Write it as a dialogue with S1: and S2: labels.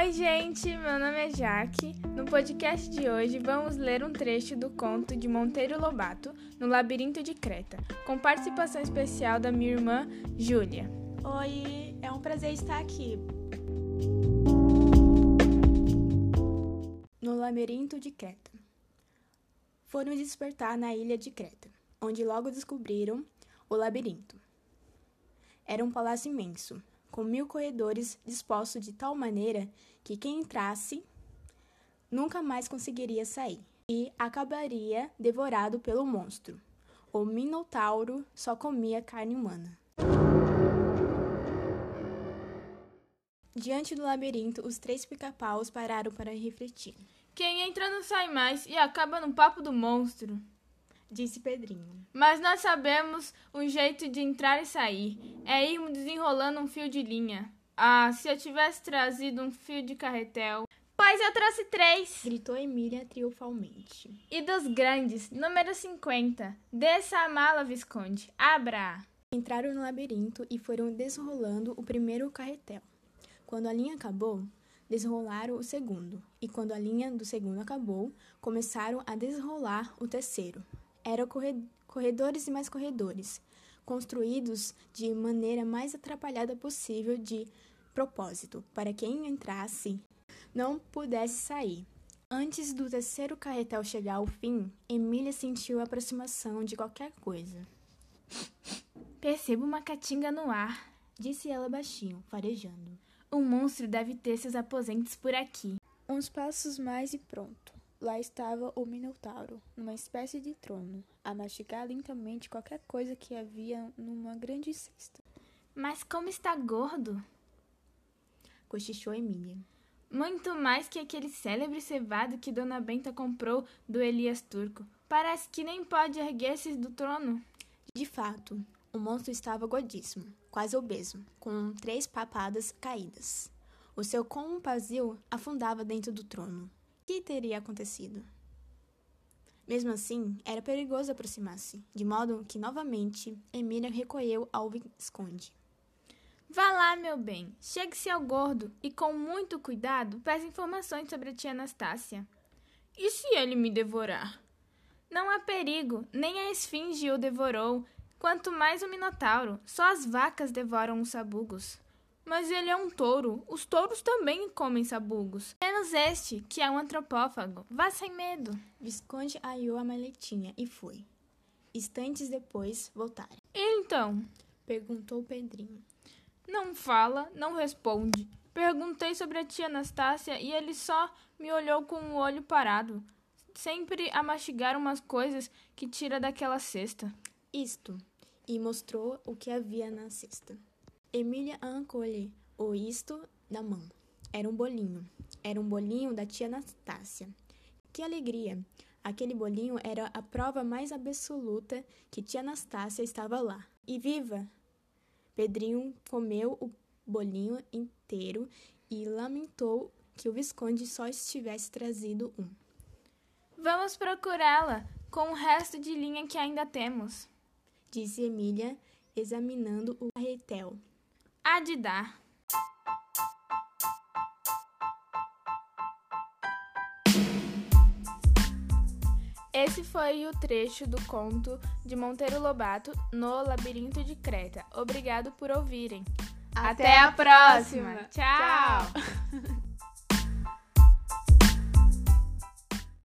S1: Oi, gente, meu nome é Jaque. No podcast de hoje vamos ler um trecho do conto de Monteiro Lobato, No Labirinto de Creta, com participação especial da minha irmã Júlia.
S2: Oi, é um prazer estar aqui.
S3: No Labirinto de Creta. Foram despertar na ilha de Creta, onde logo descobriram o labirinto. Era um palácio imenso, com mil corredores dispostos de tal maneira que quem entrasse nunca mais conseguiria sair e acabaria devorado pelo monstro. O Minotauro só comia carne humana. Diante do labirinto, os três pica-paus pararam para refletir.
S1: Quem entra não sai mais e acaba no papo do monstro,
S3: disse Pedrinho.
S1: Mas nós sabemos um jeito de entrar e sair. É irmos desenrolando um fio de linha. Ah, se eu tivesse trazido um fio de carretel. Pois eu trouxe três!
S3: Gritou Emília triunfalmente.
S1: E dos grandes, número 50. Desça a mala, Visconde. Abra!
S3: Entraram no labirinto e foram desrolando o primeiro carretel. Quando a linha acabou, desrolaram o segundo. E quando a linha do segundo acabou, começaram a desrolar o terceiro. Eram corredores e mais corredores, construídos de maneira mais atrapalhada possível de propósito, para quem entrasse não pudesse sair. Antes do terceiro carretel chegar ao fim, Emília sentiu a aproximação de qualquer coisa.
S1: Percebo uma caatinga no ar,
S3: disse ela baixinho, farejando.
S1: Um monstro deve ter seus aposentos por aqui.
S3: Uns passos mais e pronto. Lá estava o Minotauro, numa espécie de trono, a mastigar lentamente qualquer coisa que havia numa grande cesta.
S1: Mas como está gordo?
S3: Cochichou Emília.
S1: Muito mais que aquele célebre cevado que Dona Benta comprou do Elias Turco. Parece que nem pode erguer-se do trono.
S3: De fato, o monstro estava gordíssimo, quase obeso, com três papadas caídas. O seu compazil afundava dentro do trono que teria acontecido? Mesmo assim, era perigoso aproximar-se, de modo que novamente Emília recolheu ao Visconde.
S1: Vá lá, meu bem, chegue-se ao gordo e, com muito cuidado, peça informações sobre a tia Anastácia. E se ele me devorar? Não há perigo, nem a esfinge o devorou, quanto mais o minotauro. Só as vacas devoram os sabugos. Mas ele é um touro. Os touros também comem sabugos. Menos este, que é um antropófago. Vá sem medo.
S3: Visconde aiou a maletinha e foi. Instantes depois, voltaram.
S1: Então?
S3: Perguntou Pedrinho.
S1: Não fala, não responde. Perguntei sobre a tia Anastácia e ele só me olhou com o olho parado, sempre a mastigar umas coisas que tira daquela cesta.
S3: Isto. E mostrou o que havia na cesta. Emília arrancou-lhe o isto da mão. Era um bolinho. Era um bolinho da tia Anastácia. Que alegria! Aquele bolinho era a prova mais absoluta que tia Anastácia estava lá. E viva! Pedrinho comeu o bolinho inteiro e lamentou que o Visconde só estivesse trazido um.
S1: Vamos procurá-la com o resto de linha que ainda temos,
S3: disse Emília, examinando o carretel
S1: há de dar. Esse foi o trecho do conto de Monteiro Lobato no Labirinto de Creta. Obrigado por ouvirem.
S2: Até, Até a próxima. próxima.
S1: Tchau. Tchau.